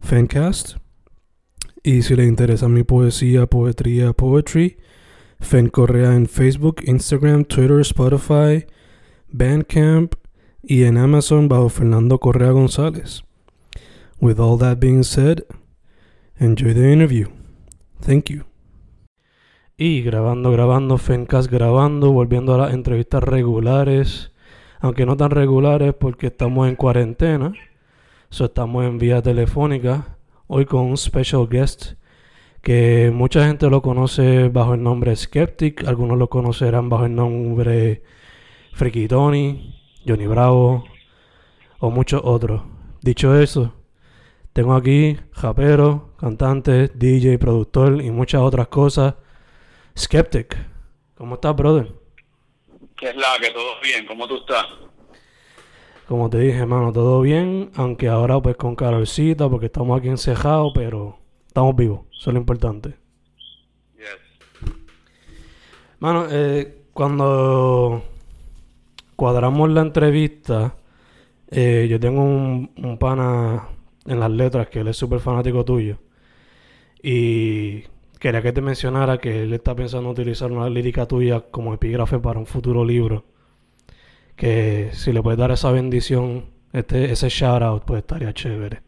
Fancast. Y si le interesa mi poesía, poetría, poetry, Fen Correa en Facebook, Instagram, Twitter, Spotify, Bandcamp y en Amazon bajo Fernando Correa González. With all that being said, enjoy the interview. Thank you. Y grabando, grabando, Fencast grabando, volviendo a las entrevistas regulares, aunque no tan regulares porque estamos en cuarentena. So estamos en vía telefónica hoy con un special guest que mucha gente lo conoce bajo el nombre Skeptic, algunos lo conocerán bajo el nombre Freaky Tony, Johnny Bravo o muchos otros. Dicho eso, tengo aquí rapero, cantante, DJ, productor y muchas otras cosas. Skeptic, ¿cómo estás, brother? ¿Qué es la que todo bien? ¿Cómo tú estás? Como te dije, hermano, todo bien, aunque ahora pues con calorcita porque estamos aquí encejados, pero estamos vivos, eso es lo importante. Yes. Mano, eh, cuando cuadramos la entrevista, eh, yo tengo un, un pana en las letras que él es súper fanático tuyo. Y quería que te mencionara que él está pensando utilizar una lírica tuya como epígrafe para un futuro libro. Que si le puedes dar esa bendición, este, ese shout out, pues estaría chévere.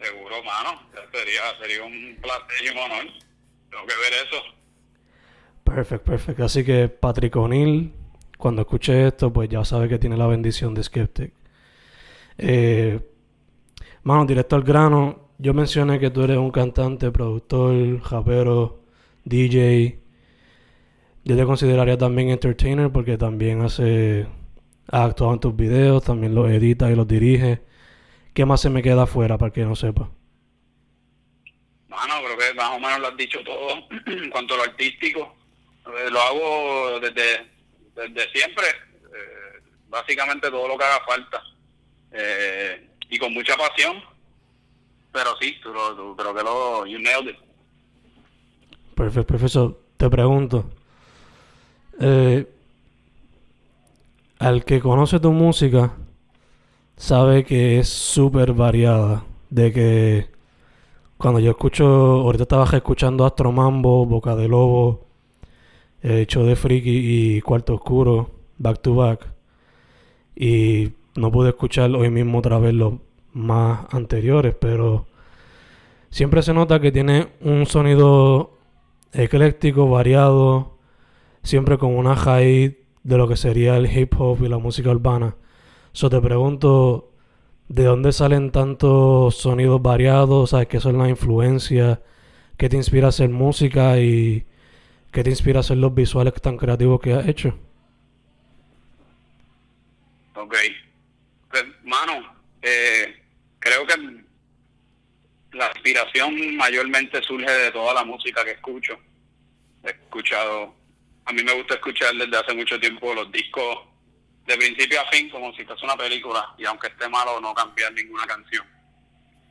Seguro, mano. Sería, sería un placer y un honor. Tengo que ver eso. Perfecto, perfecto. Así que Patrick O'Neill, cuando escuche esto, pues ya sabe que tiene la bendición de Skeptic. Eh, mano, directo al grano, yo mencioné que tú eres un cantante, productor, rapero, DJ. Yo te consideraría también entertainer porque también hace, ha actuado en tus videos, también los edita y los dirige. ¿Qué más se me queda afuera para que no sepa? Mano, creo que más o menos lo has dicho todo en cuanto a lo artístico. Eh, lo hago desde, desde siempre. eh, básicamente todo lo que haga falta. Eh, y con mucha pasión. Pero sí, tú, tú- creo que lo... You nailed it. Perfecto, profesor. Te pregunto. Eh, al que conoce tu música, sabe que es súper variada. De que cuando yo escucho, ahorita estaba escuchando Astro Mambo, Boca de Lobo, eh, Show de Friki y Cuarto Oscuro, back to back. Y no pude escuchar hoy mismo otra vez los más anteriores, pero siempre se nota que tiene un sonido ecléctico, variado, siempre con una high de lo que sería el hip hop y la música urbana. So te pregunto, ¿de dónde salen tantos sonidos variados? ¿Sabes qué son las influencias? ¿Qué te inspira a hacer música y qué te inspira a hacer los visuales tan creativos que has hecho? Ok. Pues, mano, eh, creo que la inspiración mayormente surge de toda la música que escucho. He escuchado, a mí me gusta escuchar desde hace mucho tiempo los discos de principio a fin, como si fuese una película, y aunque esté malo, no cambiar ninguna canción.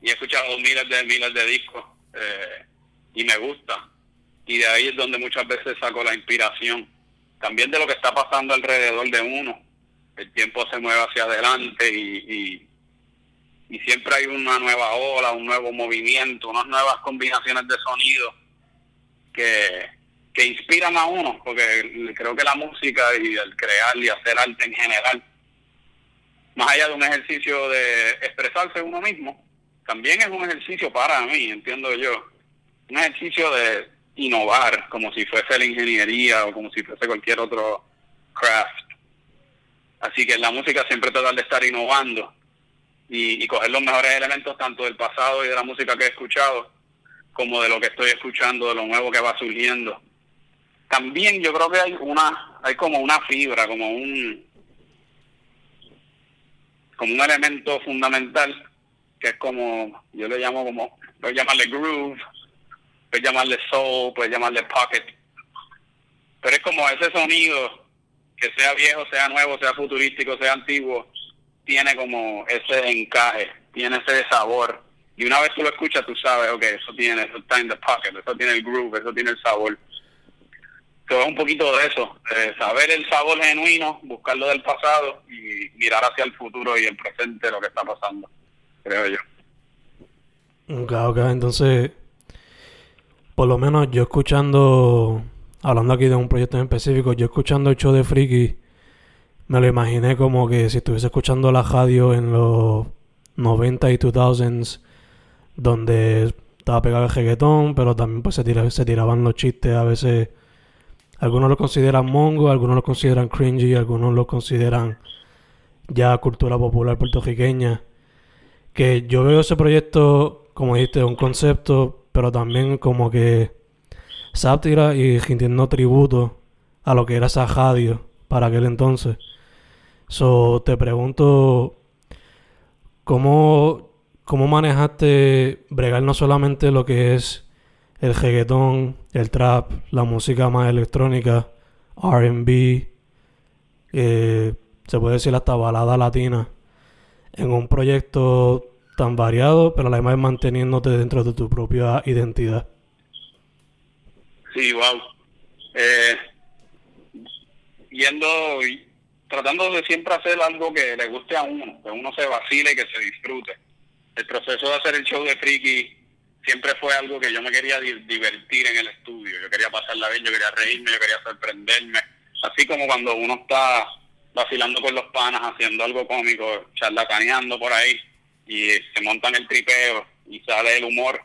Y he escuchado miles de miles de discos, eh, y me gusta. Y de ahí es donde muchas veces saco la inspiración. También de lo que está pasando alrededor de uno el tiempo se mueve hacia adelante y, y, y siempre hay una nueva ola, un nuevo movimiento, unas nuevas combinaciones de sonido que, que inspiran a uno, porque creo que la música y el crear y hacer arte en general, más allá de un ejercicio de expresarse uno mismo, también es un ejercicio para mí, entiendo yo, un ejercicio de innovar, como si fuese la ingeniería o como si fuese cualquier otro craft. Así que la música siempre trata de estar innovando y, y coger los mejores elementos tanto del pasado y de la música que he escuchado, como de lo que estoy escuchando, de lo nuevo que va surgiendo. También yo creo que hay una, hay como una fibra, como un, como un elemento fundamental que es como, yo le llamo como, puedes llamarle groove, puedes llamarle soul, puedes llamarle pocket, pero es como ese sonido, que sea viejo, sea nuevo, sea futurístico, sea antiguo, tiene como ese encaje, tiene ese sabor. Y una vez tú lo escuchas, tú sabes, ok, eso tiene, eso está en the pocket, eso tiene el groove, eso tiene el sabor. Todo es un poquito de eso, de saber el sabor genuino, buscarlo del pasado y mirar hacia el futuro y el presente, lo que está pasando creo yo. Ok, entonces, por lo menos yo escuchando, hablando aquí de un proyecto en específico, yo escuchando el show de Friki, me lo imaginé como que si estuviese escuchando la radio en los 90 y 2000s, donde estaba pegado el reggaetón, pero también pues se, se tiraban los chistes a veces. Algunos lo consideran mongo, algunos lo consideran cringy, algunos lo consideran ya cultura popular puertorriqueña que yo veo ese proyecto, como dijiste, un concepto, pero también como que sátira y rindiendo tributo a lo que era esa para aquel entonces. So, te pregunto, ¿cómo, ¿cómo manejaste bregar no solamente lo que es el reggaetón, el trap, la música más electrónica, RB, eh, se puede decir hasta balada latina, en un proyecto tan variado, pero además manteniéndote dentro de tu propia identidad. Sí, wow. Eh, yendo, tratando de siempre hacer algo que le guste a uno, que uno se vacile y que se disfrute. El proceso de hacer el show de Friki siempre fue algo que yo me quería divertir en el estudio. Yo quería pasarla bien, yo quería reírme, yo quería sorprenderme. Así como cuando uno está vacilando con los panas, haciendo algo cómico, charlataneando por ahí y se montan el tripeo y sale el humor.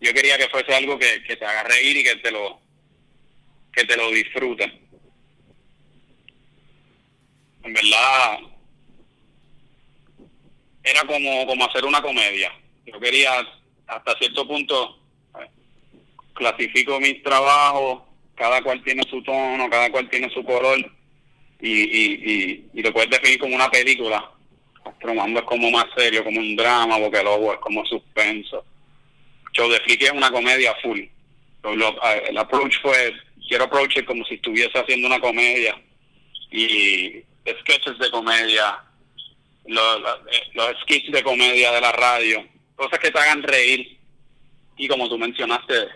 Yo quería que fuese algo que, te haga reír y que te lo que te lo disfruten. En verdad era como, como hacer una comedia. Yo quería hasta cierto punto clasifico mis trabajos, cada cual tiene su tono, cada cual tiene su color y, y, lo puedes definir como una película Astromando es como más serio, como un drama, porque luego es como suspenso. Show de Flick es una comedia full. el approach fue, quiero approach como si estuviese haciendo una comedia. Y sketches de comedia, los, eh, los sketches de comedia de la radio, cosas que te hagan reír. Y como tú mencionaste,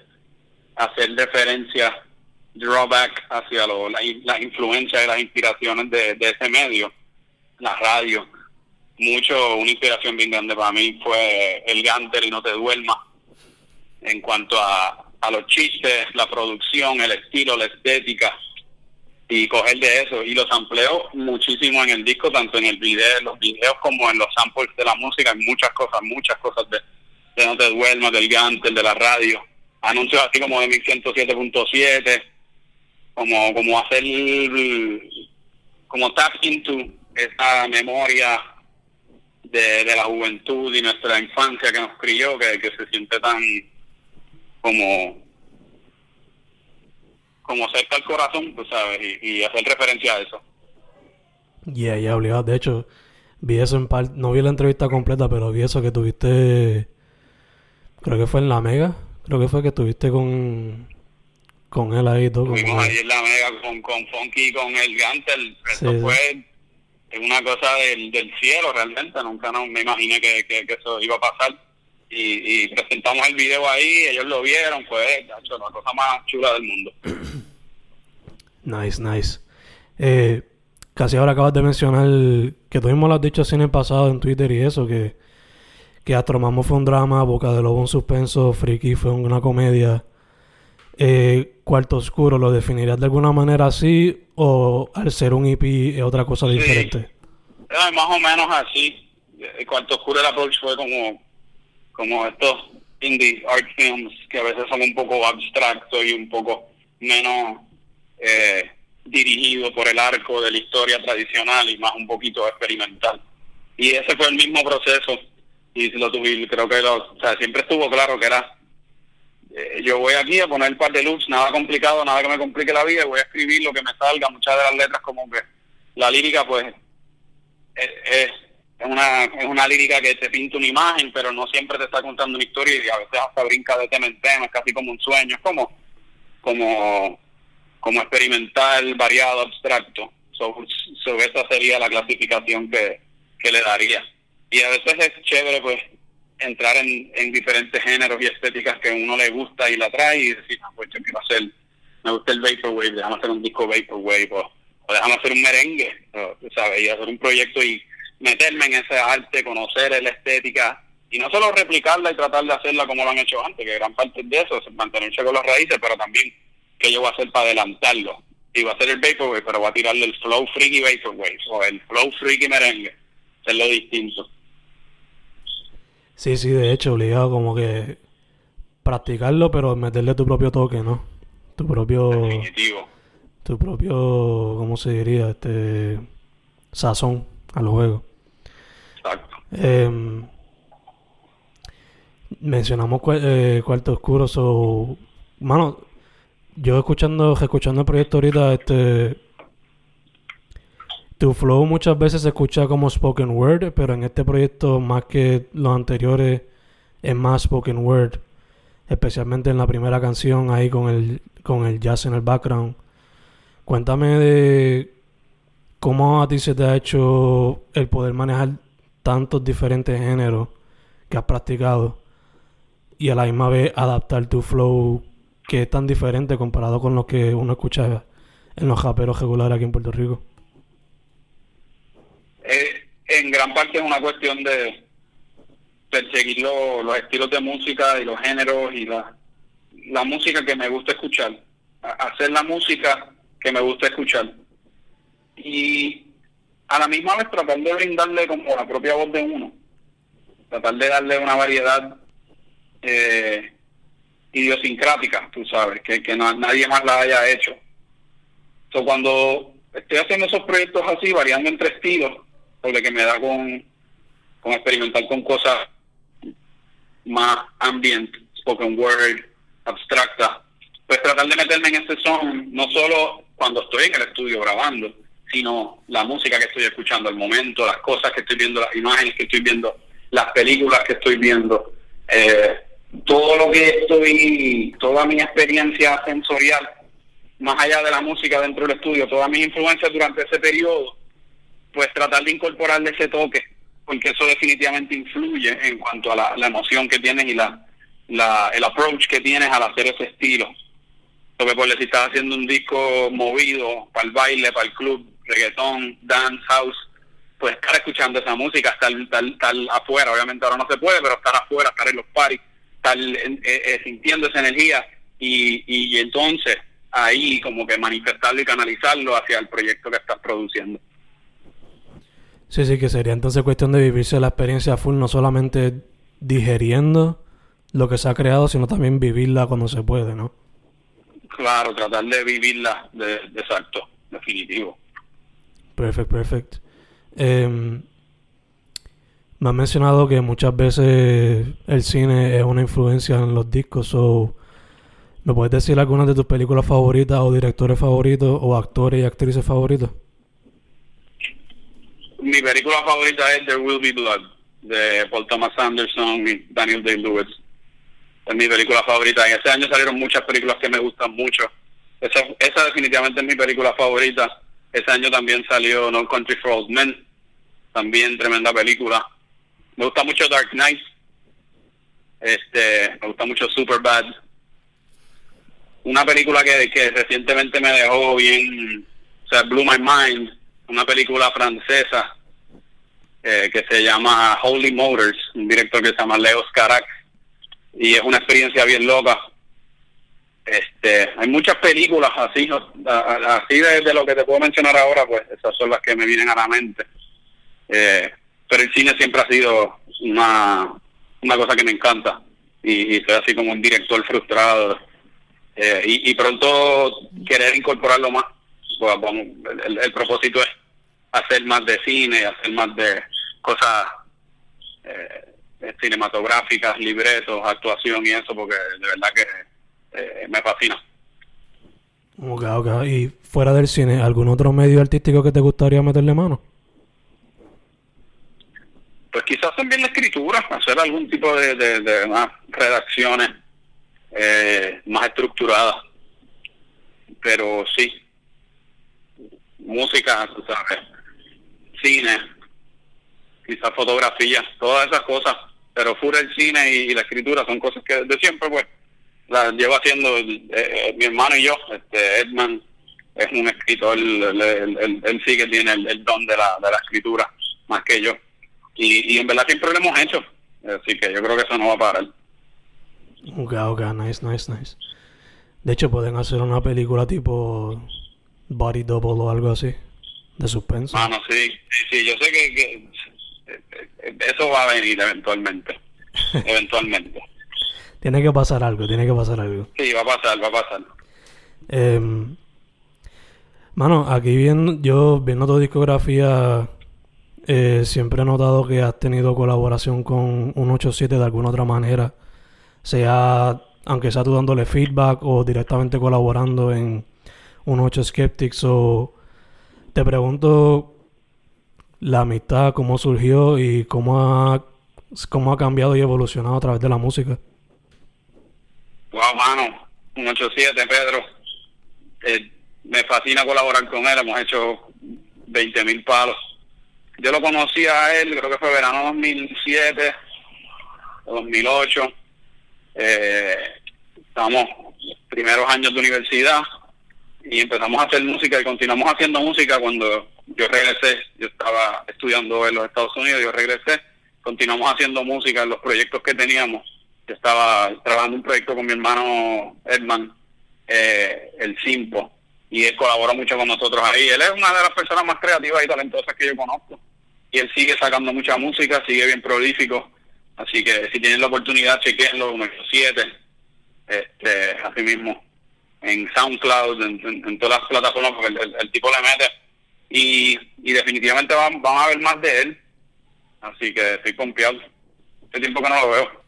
hacer referencia, drawback hacia lo, la, las influencias y las inspiraciones de, ese medio, la radio mucho, una inspiración bien grande para mí fue el Ganter y No Te Duermas. En cuanto a, a los chistes, la producción, el estilo, la estética y coger de eso. Y los ampleo muchísimo en el disco, tanto en el video, los videos como en los samples de la música. Hay muchas cosas, muchas cosas de, de No Te Duermas, del Ganter, de la radio. Anuncios así como de 1107.7, como, como hacer, como tap into esa memoria de, la juventud y nuestra infancia que nos crió, que, se siente tan como como cerca al corazón, tú sabes, y, hacer referencia a eso. Yeah, ya, obligado. De hecho, vi eso en parte, no vi la entrevista completa, pero vi eso que tuviste, creo que fue en La Mega, creo que fue que tuviste con con él ahí todo. Estuvimos ahí en La Mega con, con Funky con el Gantel, eso fue una cosa del, del cielo realmente, nunca no, me imaginé que, que, eso iba a pasar. Y, y, presentamos el video ahí, ellos lo vieron, fue la cosa más chula del mundo. Nice, nice. Eh, casi ahora acabas de mencionar que tuvimos las dichas en el pasado en Twitter y eso, que, que Astromamo fue un drama, Boca de Lobo un suspenso, Friki fue una comedia. Eh, Cuarto Oscuro, ¿lo definirías de alguna manera así o al ser un EP es otra cosa diferente? más o menos así. El Cuarto Oscuro el approach fue como, como estos indie art films que a veces son un poco abstractos y un poco menos eh, dirigidos por el arco de la historia tradicional y más un poquito experimental. Y ese fue el mismo proceso y lo tuve, creo que lo, o sea, siempre estuvo claro que era eh, yo voy aquí a poner el par de loops, nada complicado, nada que me complique la vida, voy a escribir lo que me salga, muchas de las letras como que la lírica pues es, es, una, es una lírica que te pinta una imagen, pero no siempre te está contando una historia y a veces hasta brinca de tema en tema, es casi como un sueño, es como, como, como experimental, variado, abstracto. So, esa sería la clasificación que, que le daría. Y a veces es chévere pues entrar en, en diferentes géneros y estéticas que a uno le gusta y la trae y decir, ah, pues quiero hacer, me gusta el Vaporwave, déjame hacer un disco Vaporwave o, o déjame hacer un merengue, ¿sabes? Y hacer un proyecto y meterme en ese arte, conocer la estética y no solo replicarla y tratar de hacerla como lo han hecho antes, que gran parte de eso es mantenerse con las raíces, pero también que yo voy a hacer para adelantarlo. Y va a hacer el Vaporwave, pero voy a tirarle el Flow Freaky Vaporwave o el Flow Freaky Merengue, hacerlo distinto. Sí, sí, de hecho, obligado como que practicarlo, pero meterle tu propio toque, ¿no? Tu propio... Definitivo. Tu propio, ¿cómo se diría? Este... Sazón al juego. Exacto. Eh, mencionamos eh, Cuarto Oscuro, so... Mano, yo escuchando, escuchando el proyecto ahorita, este tu flow muchas veces se escucha como spoken word, pero en este proyecto, más que los anteriores, es más spoken word. Especialmente en la primera canción, ahí con el, con el jazz en el background. Cuéntame de cómo a ti se te ha hecho el poder manejar tantos diferentes géneros que has practicado y a la misma vez adaptar tu flow que es tan diferente comparado con lo que uno escucha en los japeros regulares aquí en Puerto Rico en gran parte es una cuestión de perseguir los estilos de música y los géneros y la música que me gusta escuchar. Hacer la música que me gusta escuchar. Y a la misma vez tratar de brindarle como la propia voz de uno. Tratar de darle una variedad eh, idiosincrática, tú sabes, que, que nadie más la haya hecho. So, cuando estoy haciendo esos proyectos así, variando entre estilos, porque que me da con, con experimentar con cosas más ambient, spoken word, abstracta. Pues tratar de meterme en ese son, no solo cuando estoy en el estudio grabando, sino la música que estoy escuchando al momento, las cosas que estoy viendo, las imágenes que estoy viendo, las películas que estoy viendo, eh, todo lo que estoy, toda mi experiencia sensorial, más allá de la música dentro del estudio, todas mis influencias durante ese periodo, pues tratar de incorporarle ese toque, porque eso definitivamente influye en cuanto a la, emoción que tienes y la, la, el approach que tienes al hacer ese estilo. Porque pues si estás haciendo un disco movido para el baile, para el club, reggaetón, dance, house, pues estar escuchando esa música, estar, estar, afuera, obviamente ahora no se puede, pero estar afuera, estar en los parties, estar eh, eh, sintiendo esa energía y, y entonces ahí como que manifestarlo y canalizarlo hacia el proyecto que estás produciendo. Sí, sí, que sería entonces cuestión de vivirse la experiencia full, no solamente digeriendo lo que se ha creado, sino también vivirla cuando se puede, ¿no? Claro, tratar de vivirla, de, exacto, definitivo. Perfecto, perfecto. Em, me has mencionado que muchas veces el cine es una influencia en los discos, o ¿me puedes decir algunas de tus películas favoritas o directores favoritos o actores y actrices favoritos? mi película favorita es There Will Be Blood, de Paul Thomas Anderson y Daniel Day-Lewis. Es mi película favorita. En ese año salieron muchas películas que me gustan mucho. Esa definitivamente es mi película favorita. Ese año también salió No Country for Old Men. También tremenda película. Me gusta mucho Dark Knight. Este, me gusta mucho Superbad. Una película que, que recientemente me dejó bien, o sea, blew my mind una película francesa eh, que se llama Holy Motors, un director que se llama Leo Carax, y es una experiencia bien loca. Este, hay muchas películas así, así de, lo que te puedo mencionar ahora, pues esas son las que me vienen a la mente. Eh, pero el cine siempre ha sido una, cosa que me encanta y, soy así como un director frustrado eh, y, pronto querer incorporarlo más. Pues, el, propósito es hacer más de cine, hacer más de cosas eh, cinematográficas, libretos, actuación y eso, porque de verdad que eh, me fascina. Ok, ok. Y fuera del cine, ¿algún otro medio artístico que te gustaría meterle mano? Pues quizás también la escritura, hacer algún tipo de, más redacciones eh, más estructuradas. Pero sí, música, tú sabes, cine, quizás fotografía, todas esas cosas. Pero fuera el cine y, la escritura son cosas que de siempre, pues, las llevo haciendo eh, mi hermano y yo. Este Edman es un escritor, él, sí que tiene el, don de la, de la escritura, más que yo. Y, y en verdad siempre lo hemos hecho. Así que yo creo que eso no va a parar. Ok, ok, nice, nice, nice. De hecho, pueden hacer una película tipo Body Double o algo así, de suspenso. Ah, no, sí, sí, sí, yo sé que, que eso va a venir eventualmente. eventualmente. Tiene que pasar algo, tiene que pasar algo. Sí, va a pasar, va a pasar. Eh, mano, aquí viendo, yo viendo tu discografía, eh, siempre he notado que has tenido colaboración con 187 de alguna otra manera. Sea, aunque sea tú dándole feedback o directamente colaborando en 18 Skeptics o... Te pregunto la amistad, cómo surgió y cómo ha, cómo ha cambiado y evolucionado a través de la música. Wow, mano, un 87, Pedro. Eh, me fascina colaborar con él, hemos hecho 20 mil palos. Yo lo conocí a él, creo que fue verano 2007, 2008. Eh, estamos primeros años de universidad y empezamos a hacer música y continuamos haciendo música cuando yo regresé. Yo estaba estudiando en los Estados Unidos, yo regresé. Continuamos haciendo música en los proyectos que teníamos yo estaba trabajando un proyecto con mi hermano Edman, eh, el Simpo, y él colabora mucho con nosotros ahí. Él es una de las personas más creativas y talentosas que yo conozco. Y él sigue sacando mucha música, sigue bien prolífico. Así que si tienen la oportunidad, chequenlo, 7, este, así mismo, en SoundCloud, en, todas las plataformas, porque el, tipo le mete. Y, y definitivamente van, van a ver más de él. Así que estoy confiado. Hace tiempo que no lo veo.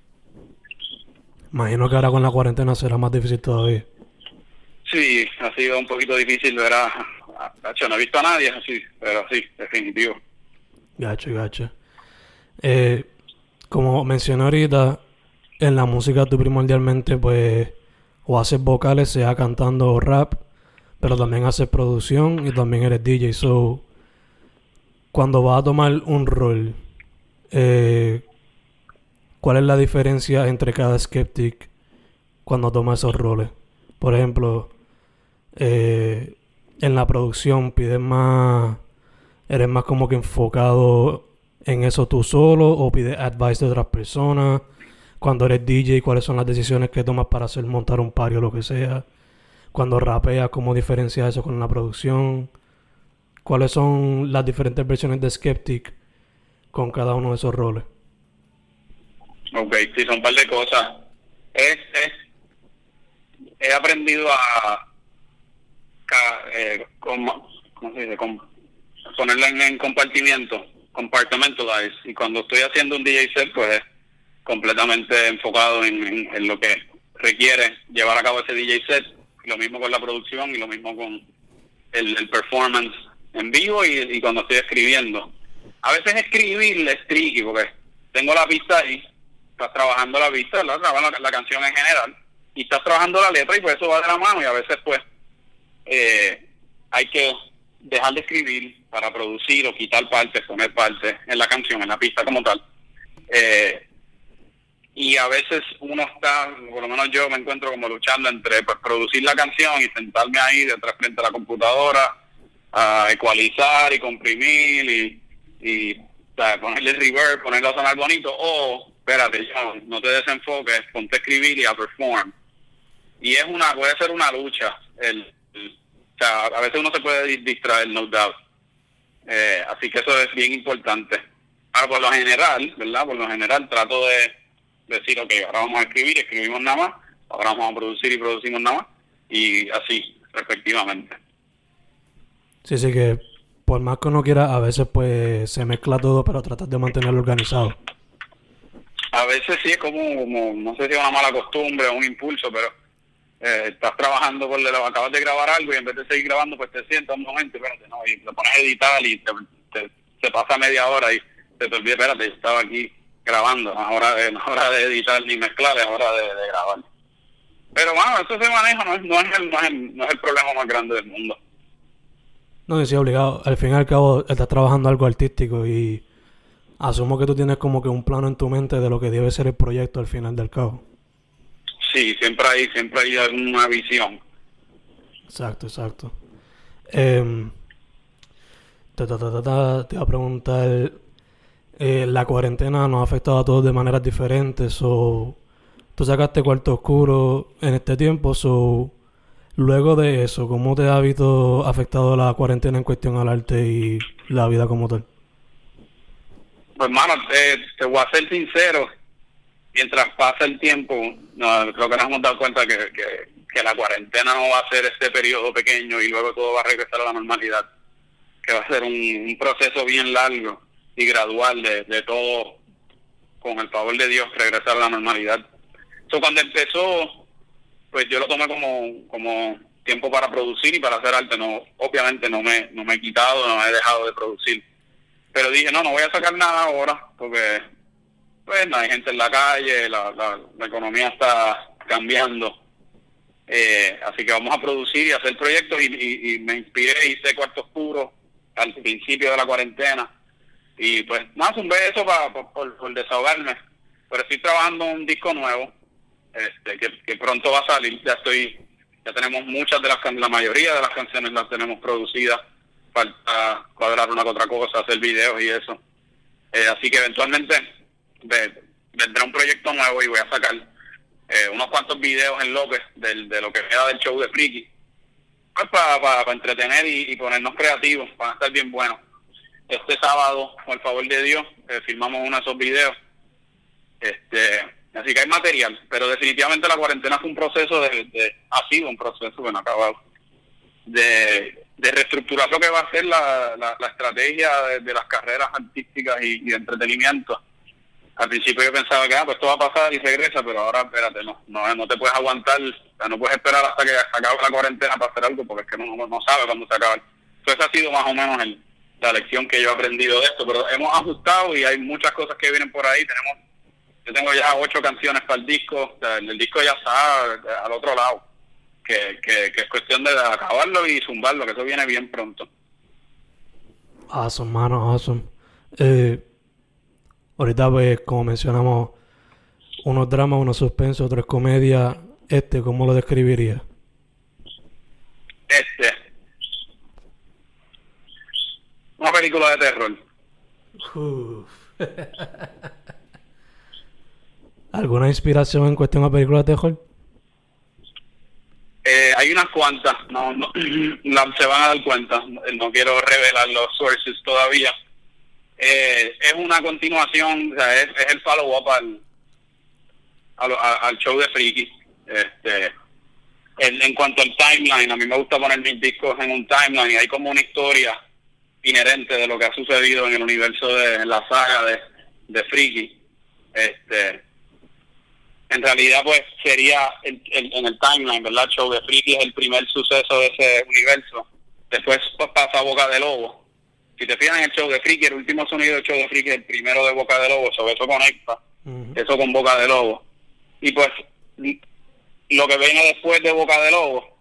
Imagino que ahora con la cuarentena será más difícil todavía. Sí, ha sido un poquito difícil ver a... no he visto a nadie así, pero sí, definitivo. Gacho, gacho. Eh, como mencioné ahorita, en la música tú primordialmente pues o haces vocales, sea cantando o rap, pero también haces producción y también eres DJ. So, cuando vas a tomar un rol, eh, ¿Cuál es la diferencia entre cada skeptic cuando toma esos roles? Por ejemplo, eh, en la producción pides más, eres más como que enfocado en eso tú solo o pides advice de otras personas. Cuando eres DJ, ¿cuáles son las decisiones que tomas para hacer montar un pario o lo que sea? Cuando rapeas, ¿cómo diferencias eso con la producción? ¿Cuáles son las diferentes versiones de Skeptic con cada uno de esos roles? Ok, sí, son un par de cosas. Es, he aprendido a, eh, ¿cómo se dice? ponerla en, compartimiento, compartmentalize. Y cuando estoy haciendo un DJ set, pues es completamente enfocado en, en, lo que requiere llevar a cabo ese DJ set. Lo mismo con la producción y lo mismo con el, performance en vivo y, y, cuando estoy escribiendo. A veces escribir es tricky porque tengo la pista ahí estás trabajando la vista, la, la, canción en general, y estás trabajando la letra y pues eso va de la mano y a veces pues eh, hay que dejar de escribir para producir o quitar partes, poner partes en la canción, en la pista como tal. Eh, y a veces uno está, por lo menos yo me encuentro como luchando entre pues, producir la canción y sentarme ahí detrás frente a la computadora a ecualizar y comprimir y, y ponerle reverb, ponerlo a sonar bonito o espérate, no te desenfoques, ponte a escribir y a perform. Y es una, puede ser una lucha. El, o sea, a veces uno se puede distraer, no doubt. Eh, así que eso es bien importante. Ahora, por lo general, ¿verdad? Por lo general trato de decir, ok, ahora vamos a escribir, escribimos nada más, ahora vamos a producir y producimos nada más, y así, respectivamente. Sí, sí, que por más que uno quiera, a veces pues se mezcla todo, pero tratas de mantenerlo organizado. A veces sí es como, no sé si es una mala costumbre o un impulso, pero eh, estás trabajando por lo acabas de grabar algo y en vez de seguir grabando, pues te sientas un momento, espérate, no, y te pones a editar y te, se pasa media hora y te olvida, espérate, estaba aquí grabando, ahora de, hora de editar ni mezclar, es hora de, grabar. Pero bueno, eso se maneja, no es, no, es el, no, es el, no es el problema más grande del mundo. No, sí, obligado. Al fin y al cabo, estás trabajando algo artístico y asumo que tú tienes como que un plano en tu mente de lo que debe ser el proyecto al final del cabo. Sí, siempre hay, siempre hay alguna visión. Exacto, exacto. Eh, te, te, iba a preguntar, eh, la cuarentena nos ha afectado a todos de maneras diferentes, o tú sacaste cuarto oscuro en este tiempo, so, luego de eso, ¿cómo te ha afectado la cuarentena en cuestión al arte y la vida como tal? Pues hermano, te voy a ser sincero, mientras pasa el tiempo, no, creo que nos hemos dado cuenta que, que, la cuarentena no va a ser este periodo pequeño y luego todo va a regresar a la normalidad, que va a ser un, proceso bien largo y gradual de, de, todo, con el favor de Dios, regresar a la normalidad. Eso cuando empezó, pues yo lo tomé como, como tiempo para producir y para hacer arte. No, obviamente no me, no me he quitado, no he dejado de producir. Pero dije, no, no voy a sacar nada ahora, porque pues no hay gente en la calle, la, la, economía está cambiando. Eh, así que vamos a producir y hacer proyectos y, me inspiré, hice Cuarto Oscuro al principio de la cuarentena y pues más un beso para por, desahogarme. Pero estoy trabajando un disco nuevo este que, pronto va a salir. Ya estoy, ya tenemos muchas de las la mayoría de las canciones las tenemos producidas. Falta cuadrar una que otra cosa, hacer videos y eso. Eh, así que eventualmente vendrá un proyecto nuevo y voy a sacar eh, unos cuantos videos en López del, de lo que queda del show de Friki. Pues para, para, entretener y, ponernos creativos, van a estar bien buenos. Este sábado, con el favor de Dios, eh, filmamos uno de esos videos. Este, así que hay material, pero definitivamente la cuarentena fue un proceso de, ha sido un proceso, bueno, acabado, de, de reestructurar lo que va a ser la, la, estrategia de, las carreras artísticas y de entretenimiento al principio yo pensaba que ah, pues esto va a pasar y regresa, pero ahora espérate, no, no, no te puedes aguantar, no puedes esperar hasta que acabe la cuarentena para hacer algo, porque es que no, no, sabe cuándo se acaba. Entonces ha sido más o menos el, la lección que yo he aprendido de esto, pero hemos ajustado y hay muchas cosas que vienen por ahí. Tenemos, yo tengo ya ocho canciones para el disco, el, disco ya está al otro lado, que, que, que es cuestión de acabarlo y zumbarlo, que eso viene bien pronto. Awesome, mano, awesome. Eh, Ahorita, pues, como mencionamos, unos dramas, unos suspensos, otros comedia. Este, ¿cómo lo describiría? Este. Una película de terror. ¿Alguna inspiración en cuestión de película de terror? Eh, hay unas cuantas, no, no se van a dar cuenta. No quiero revelar los sources todavía eh, es una continuación, es, el follow-up al, al, show de Friki. Este, en, cuanto al timeline, a mí me gusta poner mis discos en un timeline hay como una historia inherente de lo que ha sucedido en el universo de la saga de, de Friki. Este, en realidad, pues sería en el timeline, ¿verdad? El show de Friki es el primer suceso de ese universo. Después pues, pasa Boca de Lobo si te fijas en el show de Friki, el último sonido del show de Friki es el primero de Boca de Lobo, sobre eso conecta, eso con Boca de Lobo. Y pues lo que viene después de Boca de Lobo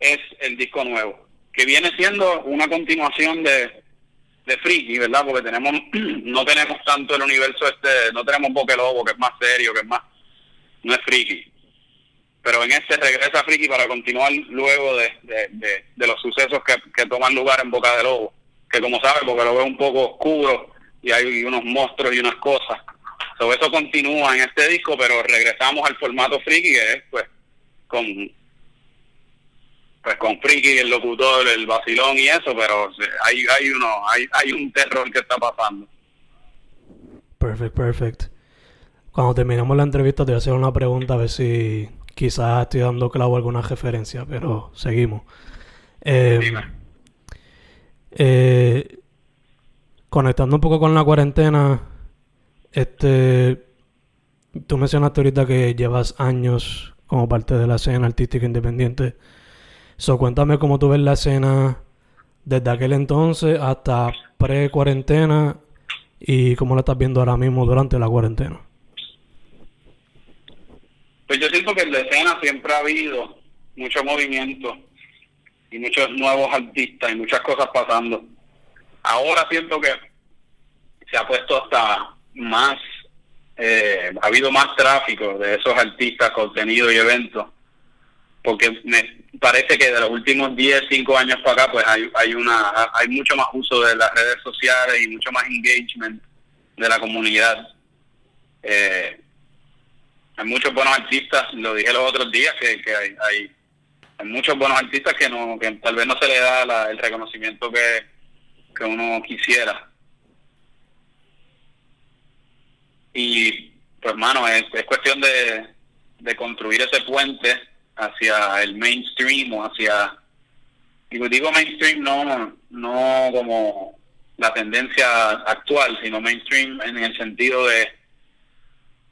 es el disco nuevo, que viene siendo una continuación de, de Friki, ¿verdad? Porque tenemos no tenemos tanto el universo este, no tenemos Boca de Lobo, que es más serio, que es más, no es Friki. Pero en este regresa Friki para continuar luego de, de, de, los sucesos que, que toman lugar en Boca de Lobo que como sabes, porque lo veo un poco oscuro y hay unos monstruos y unas cosas. Sobre eso continúa en este disco, pero regresamos al formato friki, que es pues con pues con friki, el locutor, el vacilón y eso, pero hay, hay uno, hay, hay un terror que está pasando. Perfect, perfect. cuando terminemos la entrevista te voy a hacer una pregunta a ver si quizás estoy dando clavo a alguna referencia, pero seguimos. Eh, Dime. eh, conectando un poco con la cuarentena, este, tú mencionaste ahorita que llevas años como parte de la escena artística independiente. So, cuéntame cómo tú ves la escena desde aquel entonces hasta pre-cuarentena y cómo la estás viendo ahora mismo durante la cuarentena. Pues yo siento que en la escena siempre ha habido mucho movimiento y muchos nuevos artistas y muchas cosas pasando. Ahora siento que se ha puesto hasta más, eh, ha habido más tráfico de esos artistas, contenido y eventos, porque me parece que de los últimos 10, 5 años para acá, pues hay, hay, una, hay mucho más uso de las redes sociales y mucho más engagement de la comunidad. Eh, hay muchos buenos artistas, lo dije los otros días, que, hay, hay, muchos buenos artistas que no que tal vez no se le da la, el reconocimiento que, que uno quisiera. Y pues, mano, es, es cuestión de, de construir ese puente hacia el mainstream o hacia, digo, digo mainstream no, no como la tendencia actual, sino mainstream en el sentido de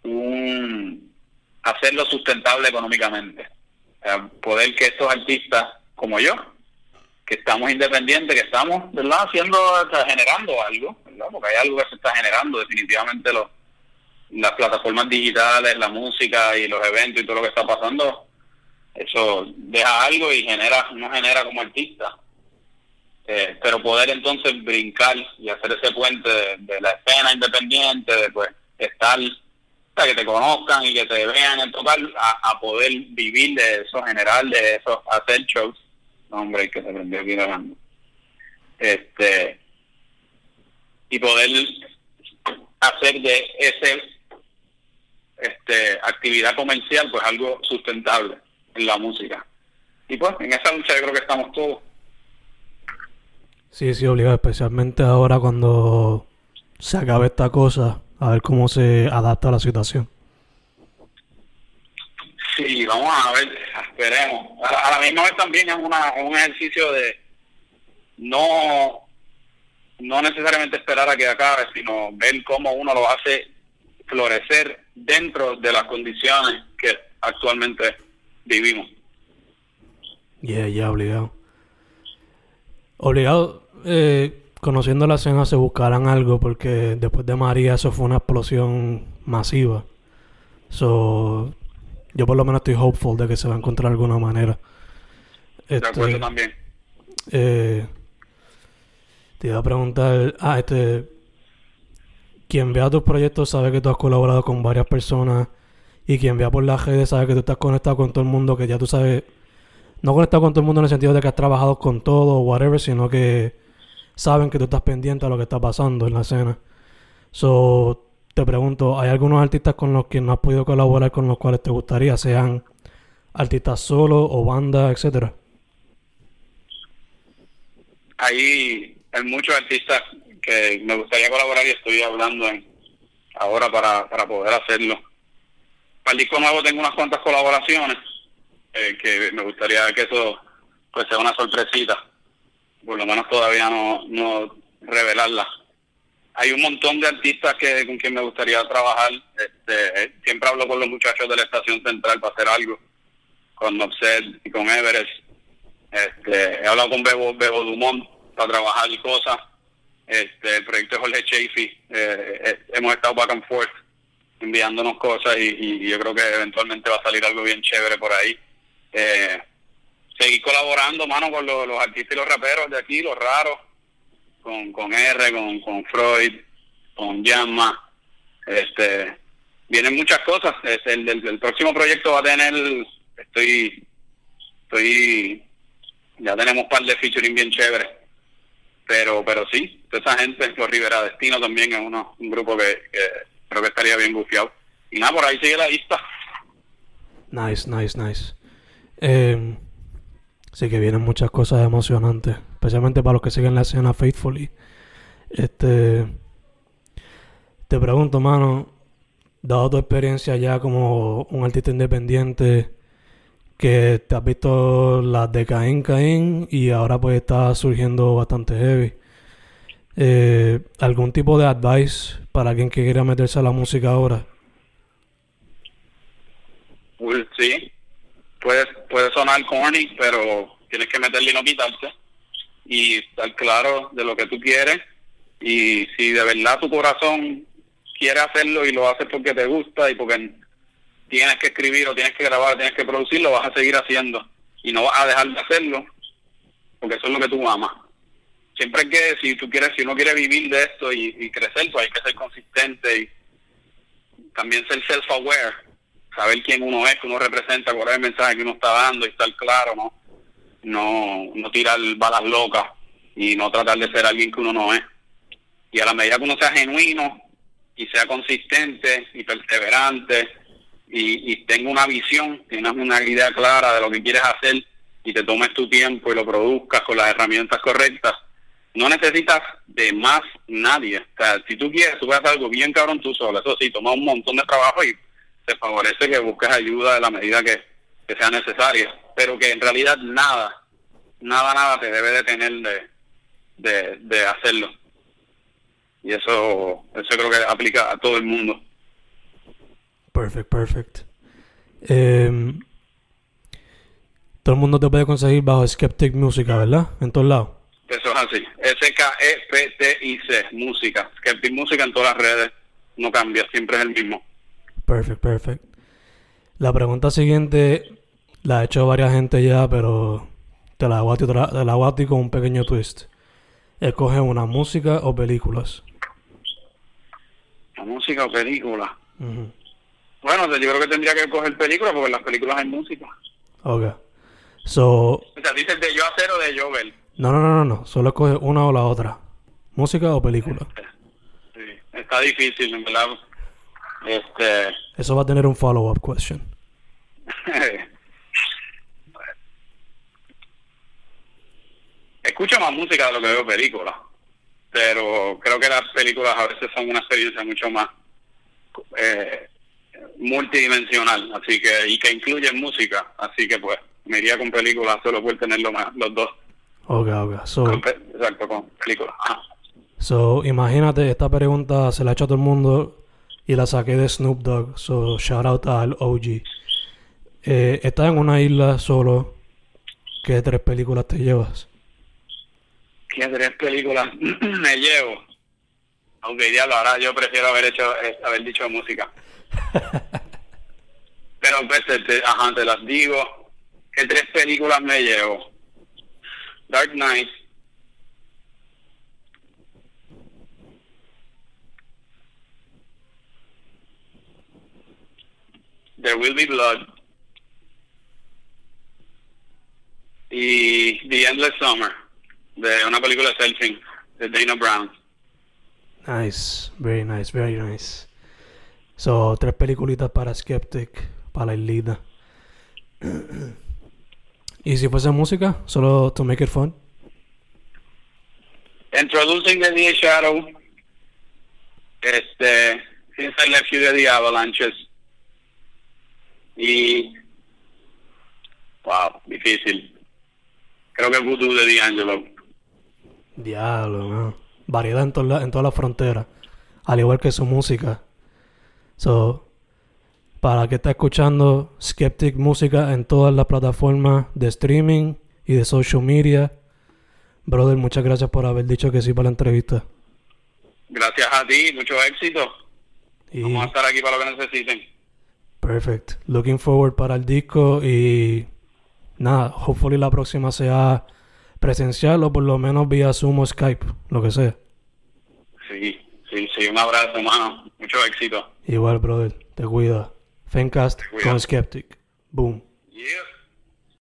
un hacerlo sustentable económicamente. Poder que estos artistas como yo, que estamos independientes, que estamos ¿verdad? haciendo, generando algo, ¿verdad? porque hay algo que se está generando, definitivamente los, las plataformas digitales, la música y los eventos y todo lo que está pasando, eso deja algo y genera, no genera como artista. Eh, pero poder entonces brincar y hacer ese puente de, la escena independiente, de pues estar que te conozcan y que te vean en total, a, poder vivir de eso, general de eso, hacer shows. Hombre, que se prendió aquí grabando. Este, y poder hacer de ese este actividad comercial pues algo sustentable en la música. Y pues en esa lucha yo creo que estamos todos. Sí, sí, obligado, especialmente ahora cuando se acabe esta cosa, a ver cómo se adapta a la situación. Sí, vamos a ver, esperemos. A, la misma vez también es, una, es un ejercicio de no no necesariamente esperar a que acabe, sino ver cómo uno lo hace florecer dentro de las condiciones que actualmente vivimos. Ya, yeah, ya, yeah, obligado. Obligado, eh, conociendo la escena se buscarán algo porque después de María eso fue una explosión masiva. So, yo por lo menos estoy hopeful de que se va a encontrar alguna manera. Este, de acuerdo también. Eh, te iba a preguntar, ah, este, quien vea tus proyectos sabe que tú has colaborado con varias personas y quien vea por las redes sabe que tú estás conectado con todo el mundo, que ya tú sabes, no conectado con todo el mundo en el sentido de que has trabajado con todo o whatever, sino que saben que tú estás pendiente a lo que está pasando en la escena. So, te pregunto, ¿hay algunos artistas con los que no has podido colaborar con los cuales te gustaría, sean artistas solo o banda, etcétera? Hay, muchos artistas que me gustaría colaborar y estoy hablando ahora para, para poder hacerlo. Para el disco nuevo tengo unas cuantas colaboraciones eh, que me gustaría que eso pues sea una sorpresita. Por lo menos todavía no, no revelarla. Hay un montón de artistas que con quien me gustaría trabajar. Este, siempre hablo con los muchachos de la estación central para hacer algo. Con Offset y con Everest. Este, he hablado con Bebo, Bebo Dumont para trabajar cosas. Este, el proyecto de Jorge Chafee, eh, eh, hemos estado back and forth enviándonos cosas y, yo creo que eventualmente va a salir algo bien chévere por ahí. Eh, seguir colaborando, mano, con los, artistas y los raperos de aquí, los raros, con, con R, con, con Freud, con Yamma. Este, vienen muchas cosas. Este, el, el, próximo proyecto va a tener, estoy, estoy, ya tenemos un par de featuring bien chéveres pero pero sí, toda esa gente, los Rivera Destino también es uno, un grupo que, que creo que estaría bien bufiado. Y nada, por ahí sigue la lista. Nice, nice, nice. Eh, sí que vienen muchas cosas emocionantes, especialmente para los que siguen la escena faithfully. Este, te pregunto, mano, dado tu experiencia ya como un artista independiente, que te has visto las de Caín Caín y ahora pues está surgiendo bastante heavy. Eh, ¿Algún tipo de advice para alguien que quiera meterse a la música ahora? Pues sí, puede, puede sonar corny, pero tienes que meterle y no quitarte. Y estar claro de lo que tú quieres. Y si de verdad tu corazón quiere hacerlo y lo haces porque te gusta y porque tienes que escribir o tienes que grabar, tienes que producir, lo vas a seguir haciendo. Y no vas a dejar de hacerlo porque eso es lo que tú amas. Siempre que, si tú quieres, si uno quiere vivir de esto y, crecer, pues hay que ser consistente y también ser self-aware, saber quién uno es, que uno representa, cuál es el mensaje que uno está dando y estar claro, ¿no? No, no tirar balas locas y no tratar de ser alguien que uno no es. Y a la medida que uno sea genuino y sea consistente y perseverante y, y tenga una visión, tengas una idea clara de lo que quieres hacer y te tomes tu tiempo y lo produzcas con las herramientas correctas, no necesitas de más nadie. O sea, si tú quieres, tú puedes hacer algo bien cabrón tú solo. Eso sí, toma un montón de trabajo y te favorece que busques ayuda de la medida que, sea necesaria. Pero que en realidad nada, nada, nada te debe detener de, de, de hacerlo. Y eso, eso creo que aplica a todo el mundo. Perfect, perfect. Em, todo el mundo te puede conseguir bajo Skeptic Música, ¿verdad? En todos lados. Eso es así. S-K-E-P-T-I-C, música. Skeptic Música en todas las redes. No cambia, siempre es el mismo. Perfect, perfect. La pregunta siguiente la ha hecho varias gente ya, pero te la hago a ti, te la hago a ti con un pequeño twist. Escoge una música o películas. ¿La música o película? Bueno, yo creo que tendría que escoger películas porque en las películas hay música. Ok. So, o sea, dices de yo hacer o de yo ver. No, no, no, no, Solo escoge una o la otra. ¿Música o película? Sí, está difícil, en verdad. Este... Eso va a tener un follow-up question. Escucho más música de lo que veo películas. Pero creo que las películas a veces son una experiencia mucho más eh, multidimensional. Así que, y que incluye música. Así que pues, me iría con películas solo por tenerlo más, los dos. Ok, ok. So, exacto, con película. So, imagínate, esta pregunta se la he hecho a todo el mundo y la saqué de Snoop Dogg. So, shout out al OG. Eh, estás en una isla solo. ¿Qué tres películas te llevas? ¿Qué tres películas me llevo? Aunque diablo, ahora yo prefiero haber hecho eh, haber dicho música. Pero pues, te, ajá, te las digo. ¿Qué tres películas me llevo? Dark Knight. There Will Be Blood. Y The Endless Summer, de una película surfing, de Dana Brown. Nice, very nice, very nice. So, tres peliculitas para Skeptic, para la Ilida. ¿Y si fuese música? Solo to make it fun. Introducing the Dear Shadow. Este. Since I left you de the Avalanches. Y. Wow, difícil. Creo que Voodoo de D'Angelo. Diablo, ¿no? Variedad en, toda la, en toda la frontera. Al igual que su música. So, para que está escuchando Skeptic Música en todas las plataformas de streaming y de social media. Brother, muchas gracias por haber dicho que sí para la entrevista. Gracias a ti, mucho éxito. Vamos a estar aquí para lo que necesiten. Perfect. Looking forward para el disco y nada, hopefully la próxima sea presencial o por lo menos vía Zoom o Skype, lo que sea. Sí, sí, sí, un abrazo, hermano. Mucho éxito. Igual, brother. Te cuida. Fencast con Skeptic. Boom. Yeah.